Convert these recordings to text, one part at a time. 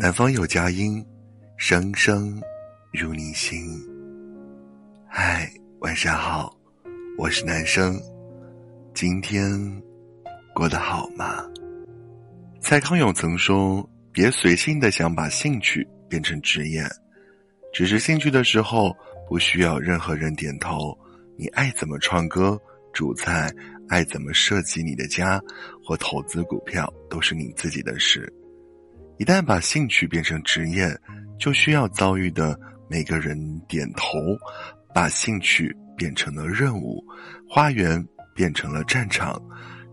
南方有佳音，声声入你心。嗨，晚上好，我是男生，今天过得好吗？蔡康永曾说：“别随性的想把兴趣变成职业，只是兴趣的时候不需要任何人点头。你爱怎么唱歌、煮菜，爱怎么设计你的家或投资股票，都是你自己的事。”一旦把兴趣变成职业，就需要遭遇的每个人点头，把兴趣变成了任务，花园变成了战场。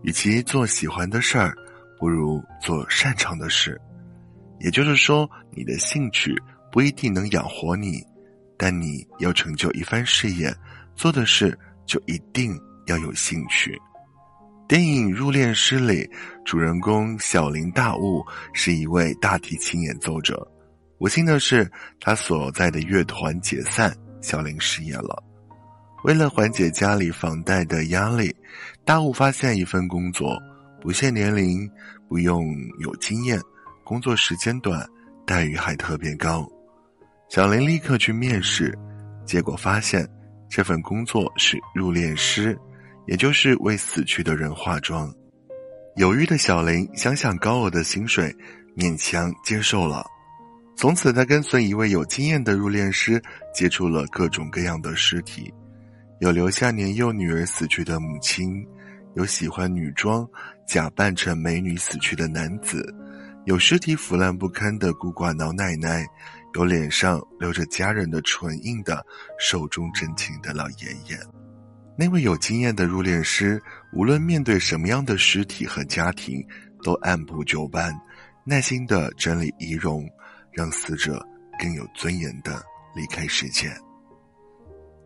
与其做喜欢的事儿，不如做擅长的事。也就是说，你的兴趣不一定能养活你，但你要成就一番事业，做的事就一定要有兴趣。电影《入殓师》里，主人公小林大悟是一位大提琴演奏者。不幸的是，他所在的乐团解散，小林失业了。为了缓解家里房贷的压力，大悟发现一份工作，不限年龄，不用有经验，工作时间短，待遇还特别高。小林立刻去面试，结果发现这份工作是入殓师。也就是为死去的人化妆，犹豫的小林想想高额的薪水，勉强接受了。从此，他跟随一位有经验的入殓师，接触了各种各样的尸体，有留下年幼女儿死去的母亲，有喜欢女装假扮成美女死去的男子，有尸体腐烂不堪的孤寡老奶奶，有脸上留着家人的唇印的寿终正寝的老爷爷。那位有经验的入殓师，无论面对什么样的尸体和家庭，都按部就班，耐心的整理仪容，让死者更有尊严的离开世界。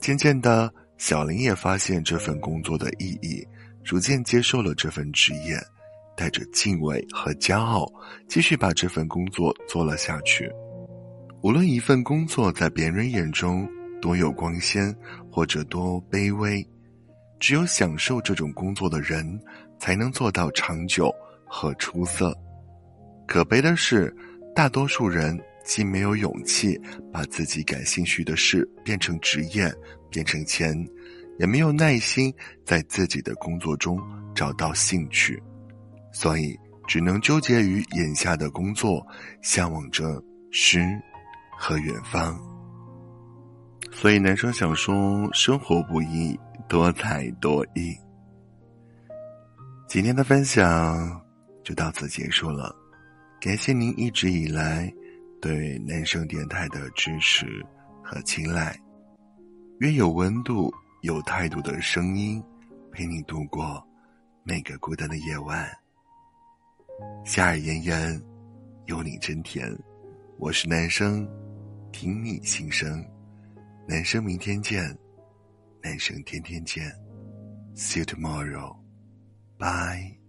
渐渐的，小林也发现这份工作的意义，逐渐接受了这份职业，带着敬畏和骄傲，继续把这份工作做了下去。无论一份工作在别人眼中多有光鲜，或者多卑微。只有享受这种工作的人，才能做到长久和出色。可悲的是，大多数人既没有勇气把自己感兴趣的事变成职业、变成钱，也没有耐心在自己的工作中找到兴趣，所以只能纠结于眼下的工作，向往着诗和远方。所以，男生想说：生活不易。多才多艺。今天的分享就到此结束了，感谢您一直以来对男生电台的支持和青睐。愿有温度、有态度的声音陪你度过每个孤单的夜晚。夏日炎炎，有你真甜。我是男生，听你心声。男生，明天见。男生天天见，See you tomorrow，bye。